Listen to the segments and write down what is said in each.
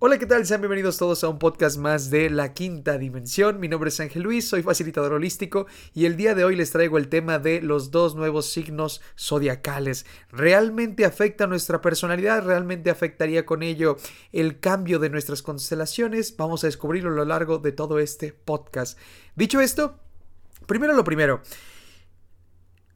Hola, ¿qué tal? Sean bienvenidos todos a un podcast más de La Quinta Dimensión. Mi nombre es Ángel Luis, soy facilitador holístico y el día de hoy les traigo el tema de los dos nuevos signos zodiacales. ¿Realmente afecta nuestra personalidad? ¿Realmente afectaría con ello el cambio de nuestras constelaciones? Vamos a descubrirlo a lo largo de todo este podcast. Dicho esto, primero lo primero.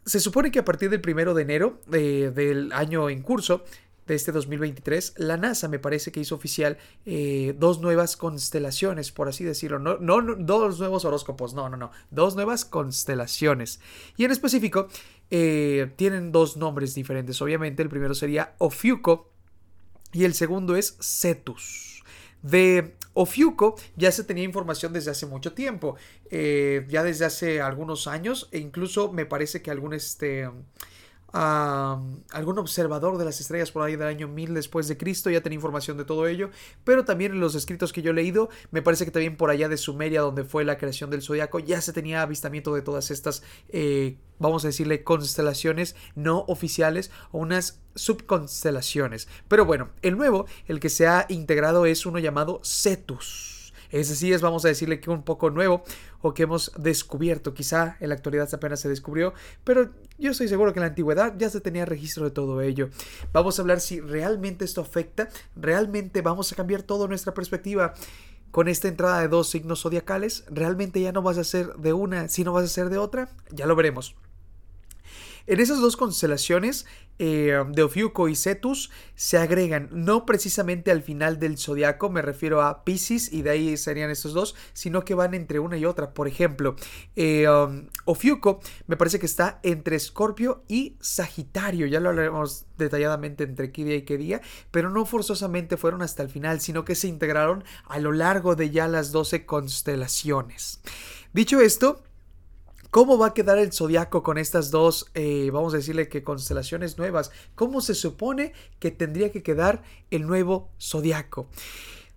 Se supone que a partir del primero de enero eh, del año en curso de este 2023, la NASA me parece que hizo oficial eh, dos nuevas constelaciones, por así decirlo. No, no, dos nuevos horóscopos, no, no, no. Dos nuevas constelaciones. Y en específico, eh, tienen dos nombres diferentes. Obviamente, el primero sería Ofiuco y el segundo es Cetus. De Ofiuco ya se tenía información desde hace mucho tiempo, eh, ya desde hace algunos años, e incluso me parece que algún este algún observador de las estrellas por ahí del año 1000 después de Cristo ya tenía información de todo ello, pero también en los escritos que yo he leído, me parece que también por allá de Sumeria, donde fue la creación del zodiaco, ya se tenía avistamiento de todas estas, eh, vamos a decirle, constelaciones no oficiales o unas subconstelaciones. Pero bueno, el nuevo, el que se ha integrado es uno llamado Cetus. Ese sí es, vamos a decirle que un poco nuevo o que hemos descubierto. Quizá en la actualidad apenas se descubrió, pero yo estoy seguro que en la antigüedad ya se tenía registro de todo ello. Vamos a hablar si realmente esto afecta, realmente vamos a cambiar toda nuestra perspectiva con esta entrada de dos signos zodiacales. ¿Realmente ya no vas a ser de una, si no vas a ser de otra? Ya lo veremos. En esas dos constelaciones eh, de Ofiuco y Cetus se agregan no precisamente al final del zodiaco, me refiero a Pisces y de ahí serían estos dos, sino que van entre una y otra. Por ejemplo, eh, um, Ofiuco me parece que está entre Escorpio y Sagitario, ya lo hablaremos detalladamente entre qué día y qué día, pero no forzosamente fueron hasta el final, sino que se integraron a lo largo de ya las 12 constelaciones. Dicho esto, ¿Cómo va a quedar el zodiaco con estas dos, eh, vamos a decirle que constelaciones nuevas? ¿Cómo se supone que tendría que quedar el nuevo zodiaco?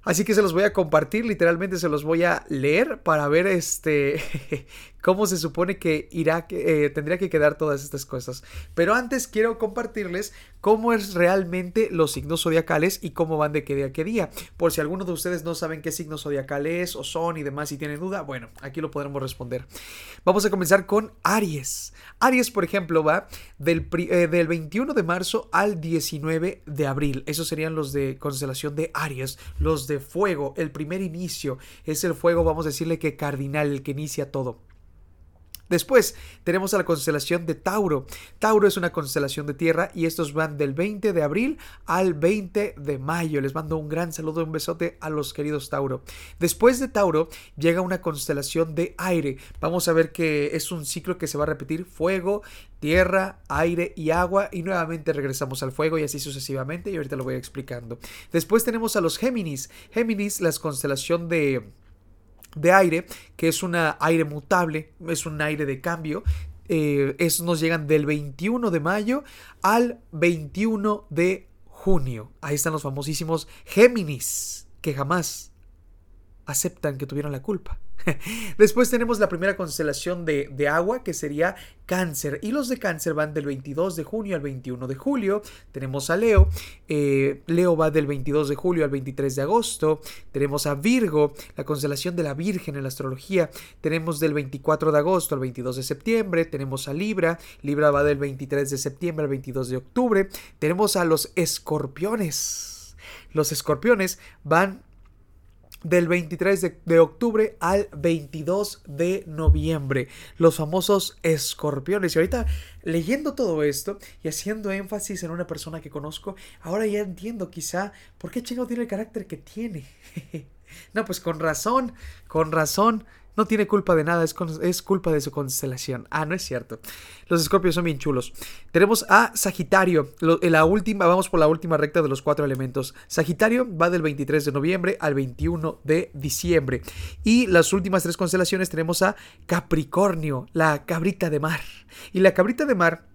Así que se los voy a compartir, literalmente se los voy a leer para ver este cómo se supone que irá, eh, tendría que quedar todas estas cosas. Pero antes quiero compartirles cómo es realmente los signos zodiacales y cómo van de qué día a qué día. Por si alguno de ustedes no saben qué signo zodiacal es o son y demás y tienen duda, bueno, aquí lo podremos responder. Vamos a comenzar con Aries. Aries, por ejemplo, va del, eh, del 21 de marzo al 19 de abril. Esos serían los de constelación de Aries, los de fuego. El primer inicio es el fuego, vamos a decirle que cardinal, el que inicia todo. Después tenemos a la constelación de Tauro. Tauro es una constelación de tierra y estos van del 20 de abril al 20 de mayo. Les mando un gran saludo, un besote a los queridos Tauro. Después de Tauro llega una constelación de aire. Vamos a ver que es un ciclo que se va a repetir fuego, tierra, aire y agua y nuevamente regresamos al fuego y así sucesivamente y ahorita lo voy explicando. Después tenemos a los Géminis. Géminis, la constelación de de aire, que es un aire mutable, es un aire de cambio. Eh, nos llegan del 21 de mayo al 21 de junio. Ahí están los famosísimos Géminis, que jamás aceptan que tuvieron la culpa. Después tenemos la primera constelación de, agua que sería cáncer y los de cáncer van del 22 de junio al 21 de julio. Tenemos a Leo, eh, Leo va del 22 de julio al 23 de agosto. Tenemos a Virgo, la constelación de la Virgen en la astrología. Tenemos del 24 de agosto al 22 de septiembre. Tenemos a Libra, Libra va del 23 de septiembre al 22 de octubre. Tenemos a los escorpiones. Los escorpiones van del 23 de, octubre al 22 de noviembre. Los famosos escorpiones. Y ahorita leyendo todo esto y haciendo énfasis en una persona que conozco, ahora ya entiendo quizá por qué Chingo tiene el carácter que tiene. no, pues con razón, con razón no tiene culpa de nada, es, es, culpa de su constelación. Ah, no es cierto. Los escorpios son bien chulos. Tenemos a Sagitario. en la última, vamos por la última recta de los cuatro elementos. Sagitario va del 23 de noviembre al 21 de diciembre. Y las últimas tres constelaciones tenemos a Capricornio, la cabrita de mar. Y la cabrita de mar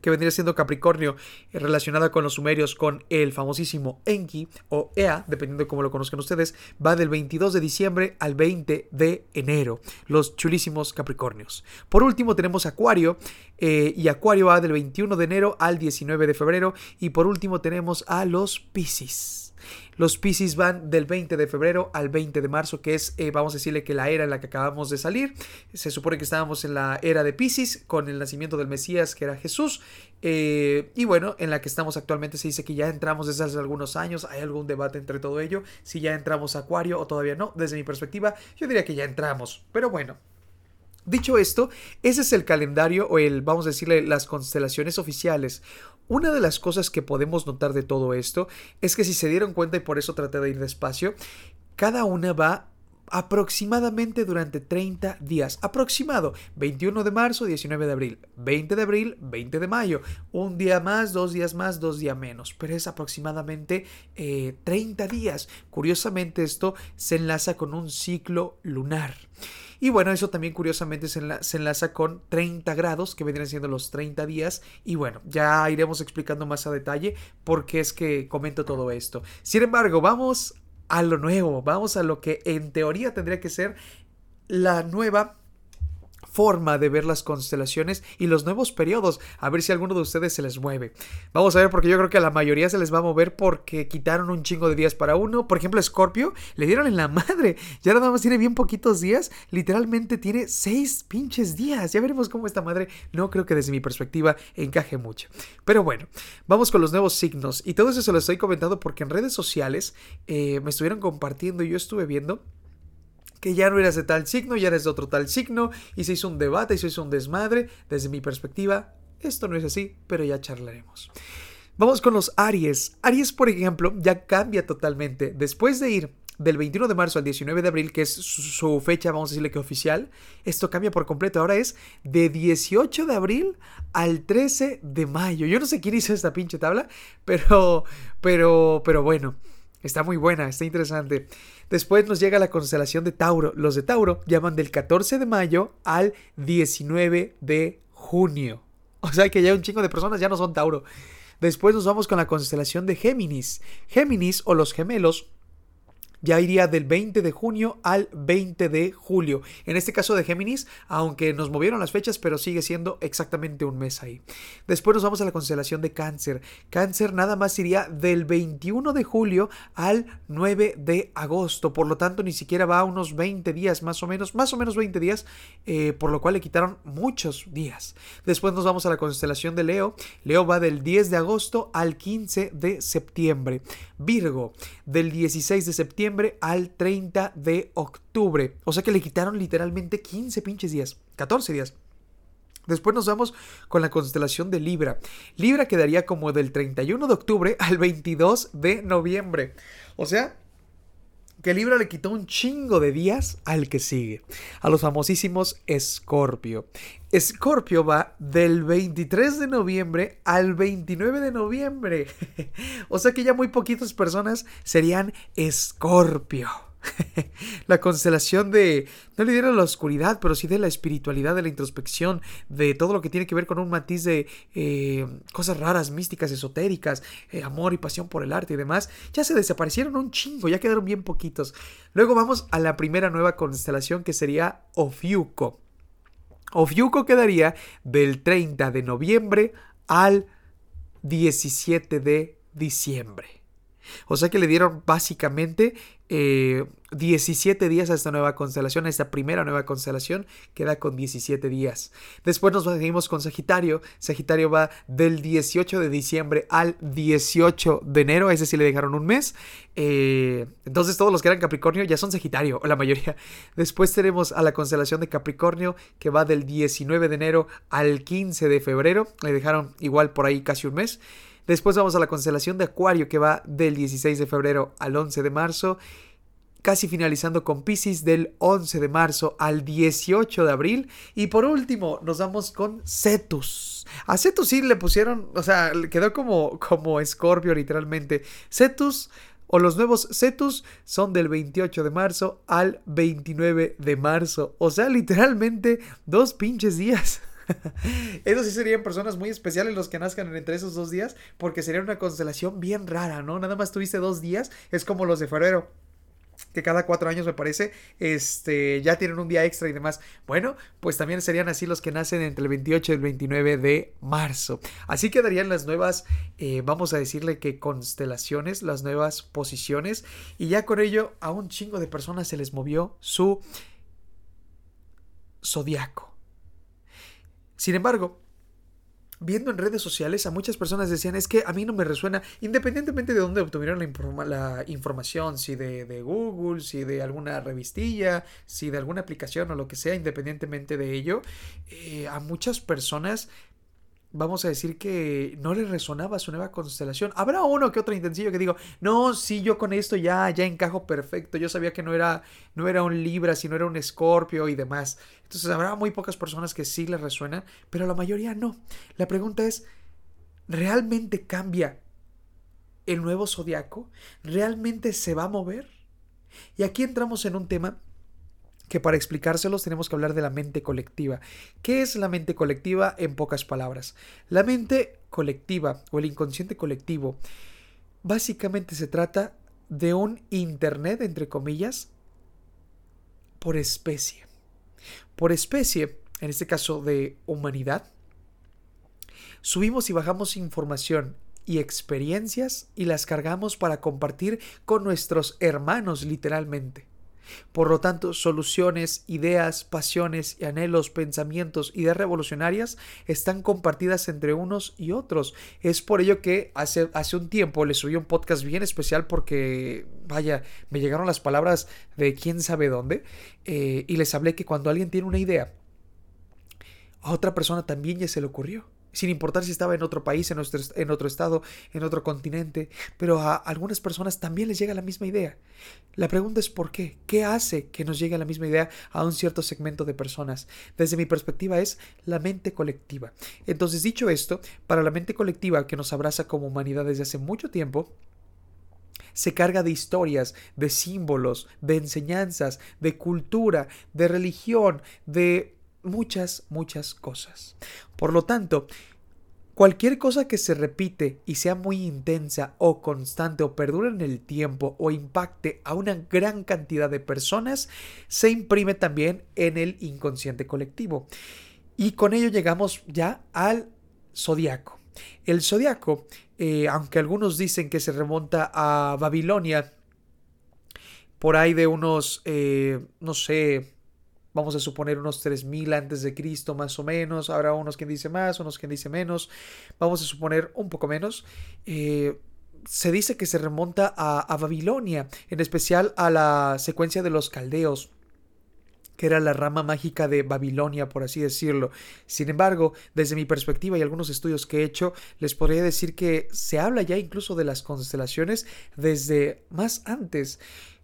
que vendría siendo Capricornio, eh, relacionada con los sumerios con el famosísimo Enki o Ea, dependiendo de cómo lo conozcan ustedes, va del 22 de diciembre al 20 de enero, los chulísimos Capricornios. Por último tenemos Acuario, eh, y Acuario va del 21 de enero al 19 de febrero, y por último tenemos a los Piscis. Los Pisces van del 20 de febrero al 20 de marzo, que es, eh, vamos a decirle que la era en la que acabamos de salir. Se supone que estábamos en la era de Pisces con el nacimiento del Mesías, que era Jesús. Eh, y bueno, en la que estamos actualmente se dice que ya entramos desde hace algunos años. Hay algún debate entre todo ello. Si ya entramos a Acuario o todavía no. Desde mi perspectiva, yo diría que ya entramos. Pero bueno, Dicho esto, ese es el calendario o el, vamos a decirle, las constelaciones oficiales. Una de las cosas que podemos notar de todo esto es que si se dieron cuenta y por eso traté de ir despacio, cada una va aproximadamente durante 30 días. Aproximado. 21 de marzo, 19 de abril. 20 de abril, 20 de mayo. Un día más, dos días más, dos días menos. Pero es aproximadamente 30 eh, días. Curiosamente esto se enlaza con un ciclo lunar. Y bueno, eso también curiosamente se, enlaza con 30 grados, que vendrían siendo los 30 días. Y bueno, ya iremos explicando más a detalle por qué es que comento todo esto. Sin embargo, vamos a lo nuevo, vamos a lo que en teoría tendría que ser la nueva forma de ver las constelaciones y los nuevos periodos. A ver si alguno de ustedes se les mueve. Vamos a ver porque yo creo que a la mayoría se les va a mover porque quitaron un chingo de días para uno. Por ejemplo, Scorpio le dieron en la madre. Ya nada más tiene bien poquitos días. Literalmente tiene seis pinches días. Ya veremos cómo esta madre no creo que desde mi perspectiva encaje mucho. Pero bueno, vamos con los nuevos signos. Y todo eso se lo estoy comentando porque en redes sociales eh, me estuvieron compartiendo y yo estuve viendo que ya no eras de tal signo, ya eres de otro tal signo, y se hizo un debate y se hizo un desmadre. Desde mi perspectiva, esto no es así, pero ya charlaremos. Vamos con los Aries. Aries, por ejemplo, ya cambia totalmente. Después de ir del 21 de marzo al 19 de abril, que es su fecha, vamos a decirle que oficial, esto cambia por completo. Ahora es de 18 de abril al 13 de mayo. Yo no sé quién hizo esta pinche tabla, pero, pero, pero bueno. Está muy buena, está interesante. Después nos llega la constelación de Tauro. Los de Tauro llaman del 14 de mayo al 19 de junio. O sea que ya un chingo de personas ya no son Tauro. Después nos vamos con la constelación de Géminis. Géminis o los gemelos ya iría del 20 de junio al 20 de julio. En este caso de Géminis, aunque nos movieron las fechas, pero sigue siendo exactamente un mes ahí. Después nos vamos a la constelación de Cáncer. Cáncer nada más iría del 21 de julio al 9 de agosto. Por lo tanto, ni siquiera va a unos 20 días más o menos, más o menos 20 días, eh, por lo cual le quitaron muchos días. Después nos vamos a la constelación de Leo. Leo va del 10 de agosto al 15 de septiembre. Virgo, del 16 de septiembre al 30 de octubre. O sea que le quitaron literalmente 15 pinches días, 14 días. Después nos vamos con la constelación de Libra. Libra quedaría como del 31 de octubre al 22 de noviembre. O sea, que Libra le quitó un chingo de días al que sigue, a los famosísimos Escorpio. Escorpio va del 23 de noviembre al 29 de noviembre. o sea que ya muy poquitas personas serían Escorpio. la constelación de, no le dieron la oscuridad, pero sí de la espiritualidad, de la introspección, de todo lo que tiene que ver con un matiz de eh, cosas raras, místicas, esotéricas, eh, amor y pasión por el arte y demás, ya se desaparecieron un chingo, ya quedaron bien poquitos. Luego vamos a la primera nueva constelación que sería Ofiuco. Ofiuco quedaría del 30 de noviembre al 17 de diciembre. O sea que le dieron básicamente 17 eh, días a esta nueva constelación, a esta primera nueva constelación, queda con 17 días. Después nos seguimos con Sagitario. Sagitario va del 18 de diciembre al 18 de enero, a ese sí le dejaron un mes. Eh, entonces todos los que eran Capricornio ya son Sagitario, o la mayoría. Después tenemos a la constelación de Capricornio, que va del 19 de enero al 15 de febrero. Le dejaron igual por ahí casi un mes. Después vamos a la constelación de Acuario que va del 16 de febrero al 11 de marzo, casi finalizando con Pisces del 11 de marzo al 18 de abril. Y por último nos vamos con Cetus. A Cetus sí le pusieron, o sea, quedó como, como Scorpio literalmente. Cetus o los nuevos Cetus son del 28 de marzo al 29 de marzo. O sea, literalmente dos pinches días. Esos sí serían personas muy especiales los que nazcan entre esos dos días, porque sería una constelación bien rara, ¿no? Nada más tuviste dos días, es como los de febrero. que cada cuatro años me parece, este, ya tienen un día extra y demás. Bueno, pues también serían así los que nacen entre el 28 y el 29 de marzo. Así quedarían las nuevas, eh, vamos a decirle que constelaciones, las nuevas posiciones. Y ya con ello a un chingo de personas se les movió su zodiaco. Sin embargo, viendo en redes sociales a muchas personas decían es que a mí no me resuena, independientemente de dónde obtuvieron la, la información, si de, Google, si de alguna revistilla, si de alguna aplicación o lo que sea, independientemente de ello, eh, a muchas personas vamos a decir que no le resonaba su nueva constelación. Habrá uno que otro intensillo que digo, no, sí, yo con esto ya, ya encajo perfecto. Yo sabía que no era, no era un Libra, sino era un Escorpio y demás. Entonces habrá muy pocas personas que sí le resuenan, pero la mayoría no. La pregunta es, ¿realmente cambia el nuevo zodiaco? ¿Realmente se va a mover? Y aquí entramos en un tema que para explicárselos tenemos que hablar de la mente colectiva. ¿Qué es la mente colectiva en pocas palabras? La mente colectiva o el inconsciente colectivo básicamente se trata de un Internet, entre comillas, por especie. Por especie, en este caso de humanidad, subimos y bajamos información y experiencias y las cargamos para compartir con nuestros hermanos literalmente. Por lo tanto, soluciones, ideas, pasiones y anhelos, pensamientos, ideas revolucionarias están compartidas entre unos y otros. Es por ello que hace, hace un tiempo les subí un podcast bien especial porque, vaya, me llegaron las palabras de quién sabe dónde eh, y les hablé que cuando alguien tiene una idea, a otra persona también ya se le ocurrió sin importar si estaba en otro país, en, en otro estado, en otro continente, pero a algunas personas también les llega la misma idea. La pregunta es por qué, qué hace que nos llegue la misma idea a un cierto segmento de personas. Desde mi perspectiva es la mente colectiva. Entonces, dicho esto, para la mente colectiva que nos abraza como humanidad desde hace mucho tiempo, se carga de historias, de símbolos, de enseñanzas, de cultura, de religión, de muchas, muchas cosas. Por lo tanto, cualquier cosa que se repite y sea muy intensa o constante o perdure en el tiempo o impacte a una gran cantidad de personas, se imprime también en el inconsciente colectivo. Y con ello llegamos ya al zodiaco. El zodiaco, eh, aunque algunos dicen que se remonta a Babilonia, por ahí de unos, eh, no sé, vamos a suponer unos 3000 antes de Cristo más o menos, habrá unos quien dice más, unos quien dice menos, vamos a suponer un poco menos. Eh, se dice que se remonta a, a, Babilonia, en especial a la secuencia de los caldeos que era la rama mágica de Babilonia, por así decirlo. Sin embargo, desde mi perspectiva y algunos estudios que he hecho, les podría decir que se habla ya incluso de las constelaciones desde más antes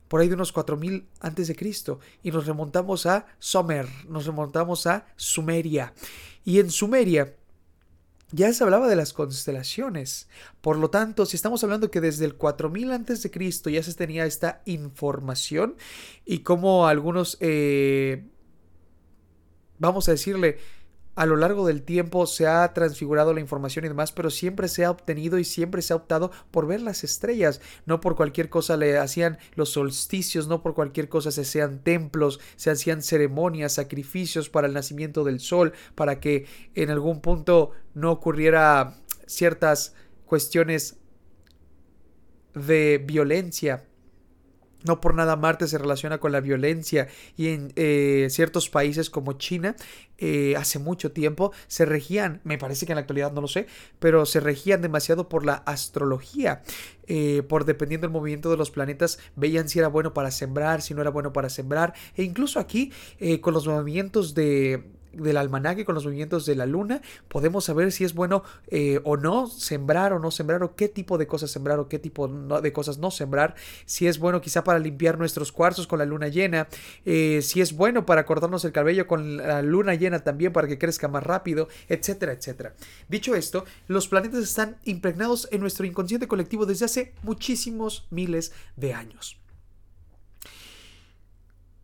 por ahí de unos 4000 antes de Cristo y nos remontamos a Sumer, nos remontamos a Sumeria. Y en Sumeria ya se hablaba de las constelaciones. Por lo tanto, si estamos hablando que desde el 4000 antes de Cristo ya se tenía esta información y como algunos eh, vamos a decirle a lo largo del tiempo se ha transfigurado la información y demás, pero siempre se ha obtenido y siempre se ha optado por ver las estrellas. No por cualquier cosa le hacían los solsticios, no por cualquier cosa se hacían templos, se hacían ceremonias, sacrificios para el nacimiento del sol, para que en algún punto no ocurriera ciertas cuestiones de violencia no por nada Marte se relaciona con la violencia y en eh, ciertos países como China eh, hace mucho tiempo se regían, me parece que en la actualidad no lo sé, pero se regían demasiado por la astrología. Eh, por dependiendo del movimiento de los planetas, veían si era bueno para sembrar, si no era bueno para sembrar, e incluso aquí con los movimientos de, del almanaque, con los movimientos de la luna, podemos saber si es bueno eh, o no sembrar o no sembrar, o qué tipo de cosas sembrar o qué tipo de cosas no sembrar, si es bueno quizá para limpiar nuestros cuarzos con la luna llena, eh, si es bueno para cortarnos el cabello con la luna llena también para que crezca más rápido, etcétera, etcétera. Dicho esto, los planetas están impregnados en nuestro inconsciente colectivo desde hace muchísimos miles de años.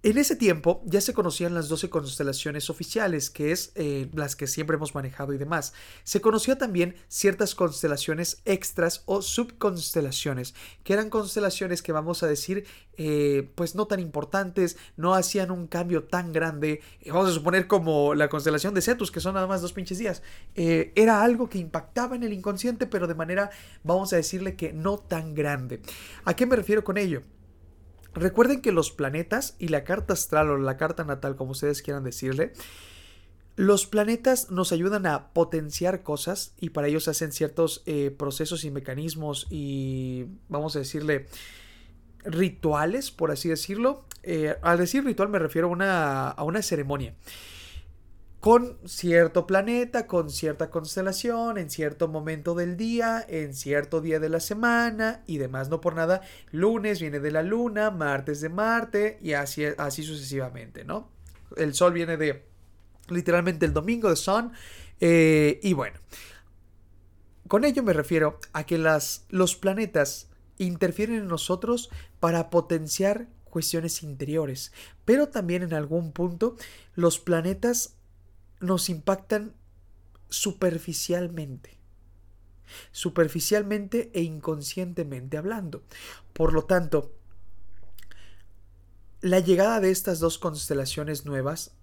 En ese tiempo ya se conocían las 12 constelaciones oficiales, que es eh, las que siempre hemos manejado y demás. Se conocía también ciertas constelaciones extras o subconstelaciones, que eran constelaciones que vamos a decir, eh, pues no tan importantes, no hacían un cambio tan grande. Vamos a suponer como la constelación de Cetus, que son nada más dos pinches días. Eh, era algo que impactaba en el inconsciente, pero de manera, vamos a decirle que no tan grande. ¿A qué me refiero con ello? Recuerden que los planetas y la carta astral o la carta natal, como ustedes quieran decirle, los planetas nos ayudan a potenciar cosas y para ello se hacen ciertos eh, procesos y mecanismos y vamos a decirle rituales, por así decirlo. Eh, al decir ritual me refiero a una, a una ceremonia con cierto planeta, con cierta constelación, en cierto momento del día, en cierto día de la semana y demás. No por nada, lunes viene de la luna, martes de Marte y así, sucesivamente, ¿no? El sol viene de literalmente el domingo de Sun. Eh, y bueno, con ello me refiero a que las, los planetas interfieren en nosotros para potenciar cuestiones interiores, pero también en algún punto los planetas nos impactan superficialmente. Superficialmente e inconscientemente hablando. Por lo tanto, la llegada de estas dos constelaciones nuevas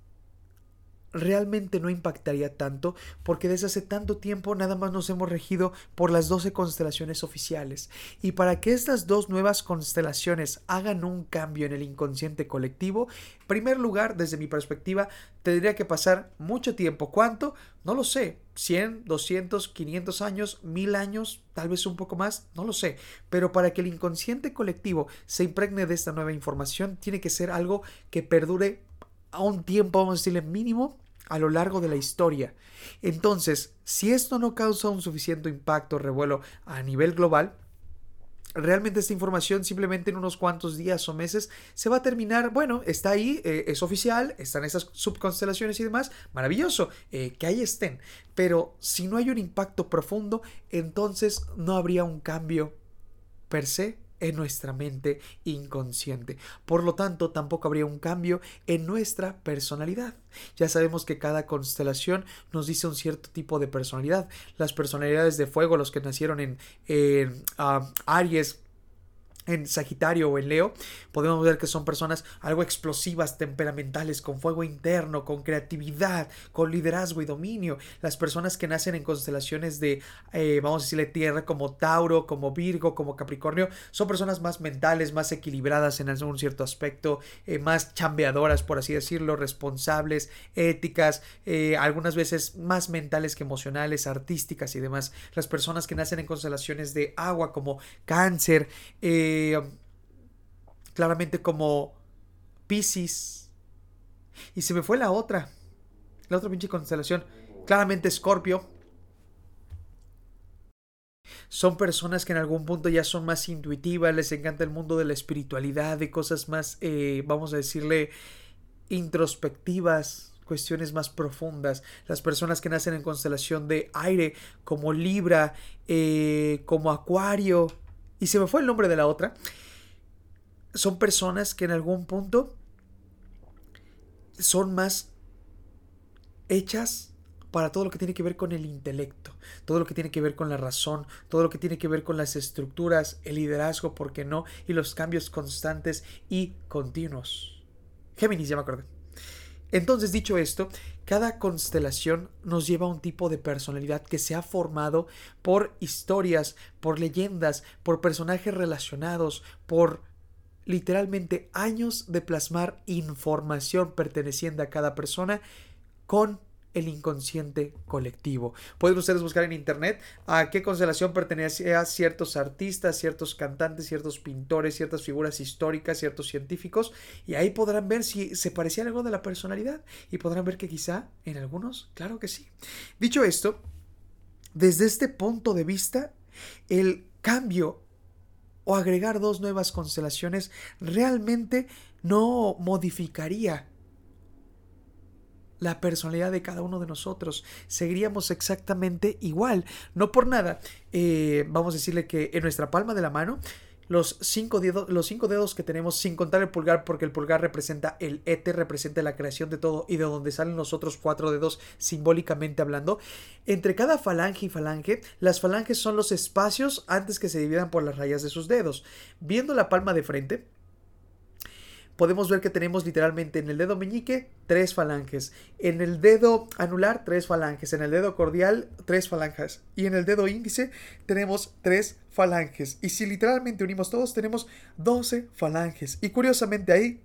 realmente no impactaría tanto porque desde hace tanto tiempo nada más nos hemos regido por las 12 constelaciones oficiales y para que estas dos nuevas constelaciones hagan un cambio en el inconsciente colectivo, en primer lugar, desde mi perspectiva, tendría que pasar mucho tiempo. ¿Cuánto? No lo sé. 100, 200, 500 años, 1000 años, tal vez un poco más, no lo sé. Pero para que el inconsciente colectivo se impregne de esta nueva información, tiene que ser algo que perdure a un tiempo, vamos a decirle mínimo, a lo largo de la historia. Entonces, si esto no causa un suficiente impacto, revuelo a nivel global, realmente esta información simplemente en unos cuantos días o meses se va a terminar, bueno, está ahí, eh, es oficial, están esas subconstelaciones y demás, maravilloso, eh, que ahí estén, pero si no hay un impacto profundo, entonces no habría un cambio per se en nuestra mente inconsciente. Por lo tanto, tampoco habría un cambio en nuestra personalidad. Ya sabemos que cada constelación nos dice un cierto tipo de personalidad. Las personalidades de fuego, los que nacieron en, ah, Aries, en Sagitario o en Leo, podemos ver que son personas algo explosivas, temperamentales, con fuego interno, con creatividad, con liderazgo y dominio. Las personas que nacen en constelaciones de, eh, vamos a decirle, tierra, como Tauro, como Virgo, como Capricornio, son personas más mentales, más equilibradas en algún cierto aspecto, eh, más chambeadoras, por así decirlo, responsables, éticas, eh, algunas veces más mentales que emocionales, artísticas y demás. Las personas que nacen en constelaciones de agua, como Cáncer, eh, eh, claramente como Pisces. Y se me fue la otra. La otra pinche constelación. Claramente Scorpio. Son personas que en algún punto ya son más intuitivas, les encanta el mundo de la espiritualidad, de cosas más, eh, vamos a decirle, introspectivas, cuestiones más profundas. Las personas que nacen en constelación de aire, como Libra, eh, como Acuario, y se me fue el nombre de la otra, son personas que en algún punto son más hechas para todo lo que tiene que ver con el intelecto, todo lo que tiene que ver con la razón, todo lo que tiene que ver con las estructuras, el liderazgo, ¿por qué no? Y los cambios constantes y continuos. Géminis, ya me acordé. Entonces, dicho esto, cada constelación nos lleva a un tipo de personalidad que se ha formado por historias, por leyendas, por personajes relacionados, por literalmente años de plasmar información perteneciente a cada persona con el inconsciente colectivo. Pueden ustedes buscar en internet a qué constelación pertenece a ciertos artistas, ciertos cantantes, ciertos pintores, ciertas figuras históricas, ciertos científicos, y ahí podrán ver si se parecía algo de la personalidad y podrán ver que quizá en algunos, claro que sí. Dicho esto, desde este punto de vista, el cambio o agregar dos nuevas constelaciones realmente no modificaría la personalidad de cada uno de nosotros. Seguiríamos exactamente igual. No por nada, eh, vamos a decirle que en nuestra palma de la mano los cinco, dedos, los cinco dedos que tenemos sin contar el pulgar porque el pulgar representa el éter, representa la creación de todo y de donde salen los otros cuatro dedos simbólicamente hablando. Entre cada falange y falange, las falanges son los espacios antes que se dividan por las rayas de sus dedos. Viendo la palma de frente, podemos ver que tenemos literalmente en el dedo meñique tres falanges, en el dedo anular tres falanges, en el dedo cordial tres falanges y en el dedo índice tenemos tres falanges. Y si literalmente unimos todos tenemos 12 falanges. Y curiosamente ahí,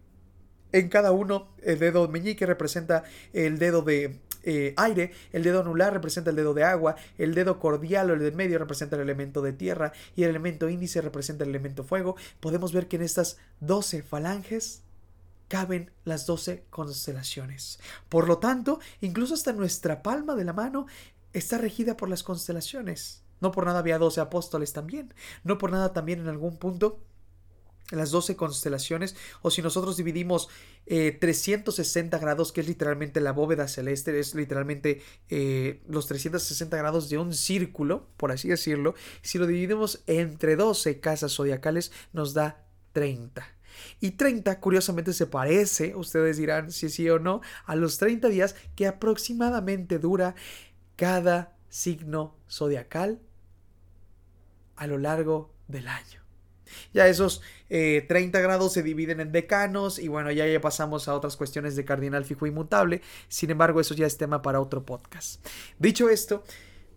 en cada uno, el dedo meñique representa el dedo de eh, aire, el dedo anular representa el dedo de agua, el dedo cordial o el de medio representa el elemento de tierra y el elemento índice representa el elemento fuego. Podemos ver que en estas 12 falanges caben las doce constelaciones. Por lo tanto, incluso hasta nuestra palma de la mano está regida por las constelaciones. No por nada había doce apóstoles también. No por nada también en algún punto las doce constelaciones, o si nosotros dividimos 360 eh, grados, que es literalmente la bóveda celeste, es literalmente eh, los 360 grados de un círculo, por así decirlo, si lo dividimos entre 12 casas zodiacales, nos da 30. Y 30, curiosamente, se parece, ustedes dirán si sí o no, a los 30 días que aproximadamente dura cada signo zodiacal a lo largo del año. Ya esos 30 eh, grados se dividen en decanos y bueno, ya, ya pasamos a otras cuestiones de cardinal fijo inmutable. Sin embargo, eso ya es tema para otro podcast. Dicho esto,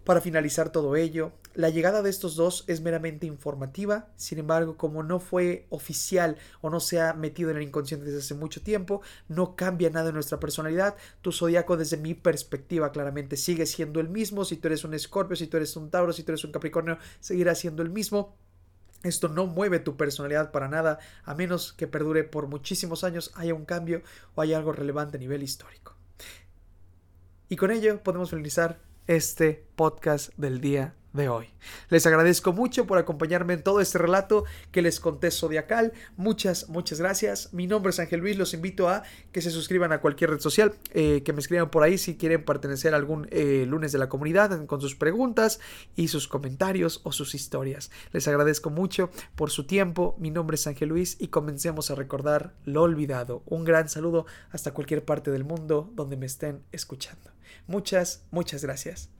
para finalizar todo ello, la llegada de estos dos es meramente informativa, sin embargo, como no fue oficial o no se ha metido en el inconsciente desde hace mucho tiempo, no cambia nada en nuestra personalidad. Tu zodiaco, desde mi perspectiva, claramente sigue siendo el mismo. Si tú eres un escorpio, si tú eres un tauro, si tú eres un capricornio, seguirá siendo el mismo. Esto no mueve tu personalidad para nada, a menos que perdure por muchísimos años, haya un cambio o haya algo relevante a nivel histórico. Y con ello podemos finalizar este podcast del día de hoy. Les agradezco mucho por acompañarme en todo este relato que les conté zodiacal. Muchas, muchas gracias. Mi nombre es Ángel Luis. Los invito a que se suscriban a cualquier red social, eh, que me escriban por ahí si quieren pertenecer a algún eh, lunes de la comunidad con sus preguntas y sus comentarios o sus historias. Les agradezco mucho por su tiempo. Mi nombre es Ángel Luis y comencemos a recordar lo olvidado. Un gran saludo hasta cualquier parte del mundo donde me estén escuchando. Muchas, muchas gracias.